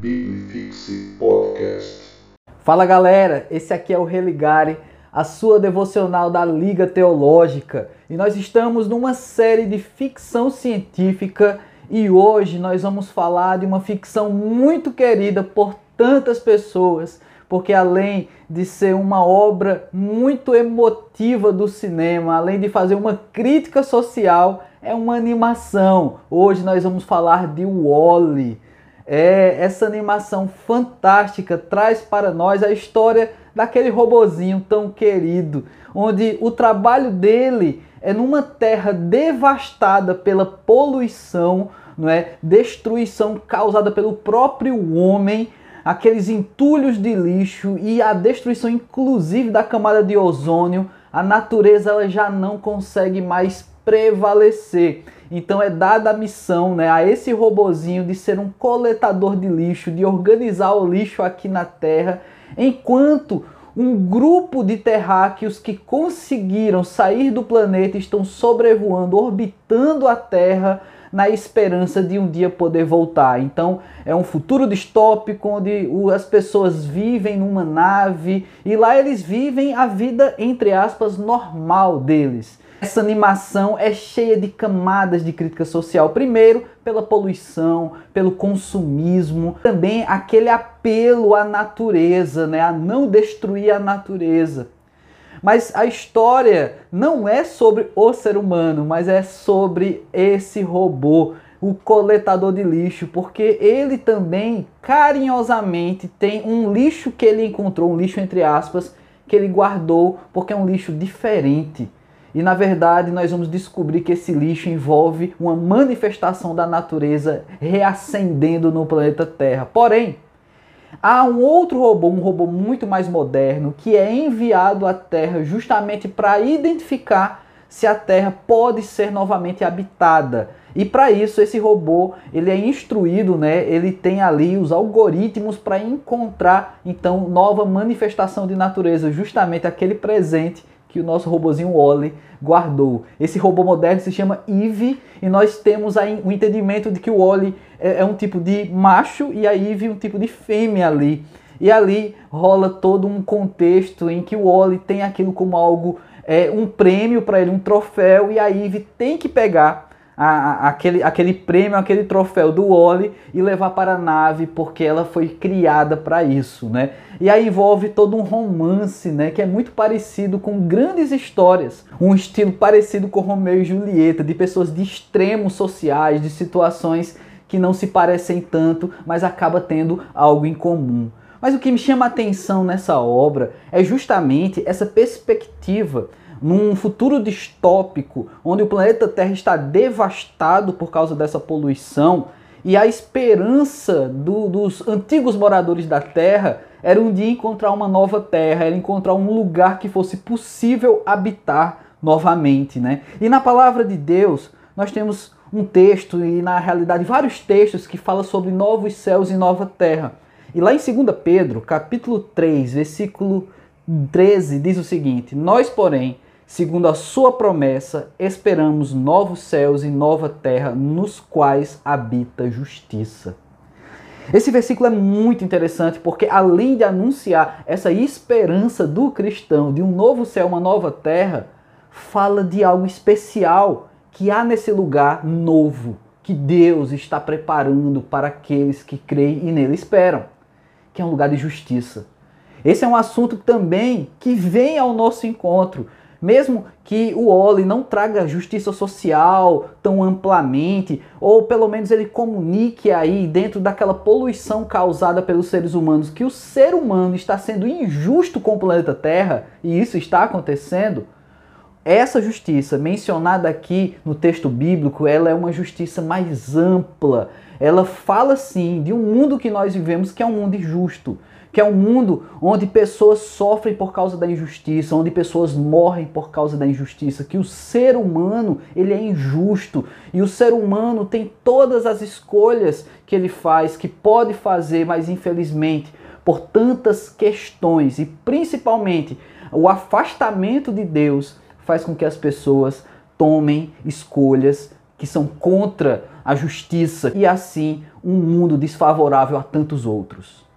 Biblifixe Podcast. Fala galera, esse aqui é o Religare, a sua devocional da Liga Teológica. E nós estamos numa série de ficção científica e hoje nós vamos falar de uma ficção muito querida por tantas pessoas, porque além de ser uma obra muito emotiva do cinema, além de fazer uma crítica social, é uma animação. Hoje nós vamos falar de Wall-E. É, essa animação fantástica traz para nós a história daquele robozinho tão querido, onde o trabalho dele é numa terra devastada pela poluição, não é? Destruição causada pelo próprio homem, aqueles entulhos de lixo e a destruição inclusive da camada de ozônio, a natureza ela já não consegue mais prevalecer. Então é dada a missão né, a esse robozinho de ser um coletador de lixo, de organizar o lixo aqui na Terra, enquanto um grupo de terráqueos que conseguiram sair do planeta estão sobrevoando, orbitando a Terra na esperança de um dia poder voltar. Então é um futuro distópico onde as pessoas vivem numa nave e lá eles vivem a vida entre aspas normal deles. Essa animação é cheia de camadas de crítica social. Primeiro, pela poluição, pelo consumismo, também aquele apelo à natureza, né, a não destruir a natureza. Mas a história não é sobre o ser humano, mas é sobre esse robô, o coletador de lixo, porque ele também carinhosamente tem um lixo que ele encontrou, um lixo entre aspas, que ele guardou, porque é um lixo diferente. E na verdade, nós vamos descobrir que esse lixo envolve uma manifestação da natureza reacendendo no planeta Terra. Porém, há um outro robô, um robô muito mais moderno, que é enviado à Terra justamente para identificar se a Terra pode ser novamente habitada. E para isso esse robô, ele é instruído, né? Ele tem ali os algoritmos para encontrar então nova manifestação de natureza, justamente aquele presente que o nosso robozinho Wally guardou. Esse robô moderno se chama Eve e nós temos aí o entendimento de que o Wally é, é um tipo de macho e a Eve um tipo de fêmea ali. E ali rola todo um contexto em que o Wally tem aquilo como algo, é, um prêmio para ele, um troféu, e a Eve tem que pegar a, a, aquele, aquele prêmio, aquele troféu do Wally e levar para a nave porque ela foi criada para isso, né? E aí envolve todo um romance, né, que é muito parecido com grandes histórias, um estilo parecido com Romeu e Julieta, de pessoas de extremos sociais, de situações que não se parecem tanto, mas acaba tendo algo em comum. Mas o que me chama a atenção nessa obra é justamente essa perspectiva num futuro distópico, onde o planeta Terra está devastado por causa dessa poluição, e a esperança do, dos antigos moradores da Terra era um dia encontrar uma nova Terra, era encontrar um lugar que fosse possível habitar novamente, né? E na palavra de Deus, nós temos um texto e na realidade vários textos que falam sobre novos céus e nova terra. E lá em 2 Pedro, capítulo 3, versículo 13, diz o seguinte: Nós, porém, segundo a sua promessa, esperamos novos céus e nova terra nos quais habita justiça. Esse versículo é muito interessante porque, além de anunciar essa esperança do cristão de um novo céu, uma nova terra, fala de algo especial que há nesse lugar novo que Deus está preparando para aqueles que creem e nele esperam, que é um lugar de justiça. Esse é um assunto também que vem ao nosso encontro mesmo que o Oli não traga justiça social tão amplamente, ou pelo menos ele comunique aí dentro daquela poluição causada pelos seres humanos, que o ser humano está sendo injusto com o planeta Terra, e isso está acontecendo, essa justiça mencionada aqui no texto bíblico, ela é uma justiça mais ampla. Ela fala sim de um mundo que nós vivemos que é um mundo injusto que é um mundo onde pessoas sofrem por causa da injustiça, onde pessoas morrem por causa da injustiça, que o ser humano, ele é injusto e o ser humano tem todas as escolhas que ele faz, que pode fazer, mas infelizmente, por tantas questões e principalmente o afastamento de Deus faz com que as pessoas tomem escolhas que são contra a justiça e assim um mundo desfavorável a tantos outros.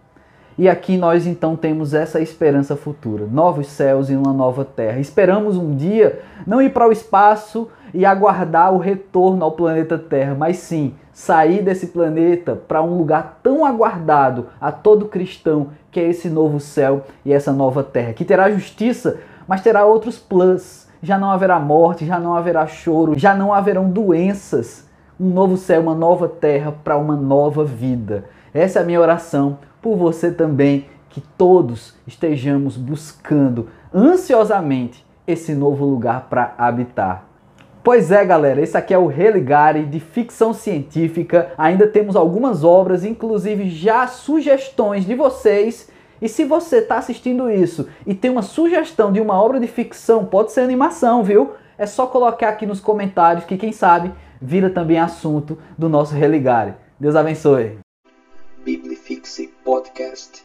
E aqui nós então temos essa esperança futura, novos céus e uma nova terra. Esperamos um dia não ir para o espaço e aguardar o retorno ao planeta Terra, mas sim sair desse planeta para um lugar tão aguardado a todo cristão, que é esse novo céu e essa nova terra, que terá justiça, mas terá outros plus. Já não haverá morte, já não haverá choro, já não haverão doenças. Um novo céu, uma nova terra para uma nova vida. Essa é a minha oração por você também, que todos estejamos buscando ansiosamente esse novo lugar para habitar. Pois é, galera, esse aqui é o Religare de ficção científica. Ainda temos algumas obras, inclusive já sugestões de vocês. E se você está assistindo isso e tem uma sugestão de uma obra de ficção, pode ser animação, viu? É só colocar aqui nos comentários que quem sabe vira também assunto do nosso Religare. Deus abençoe. Biblifixe Podcast.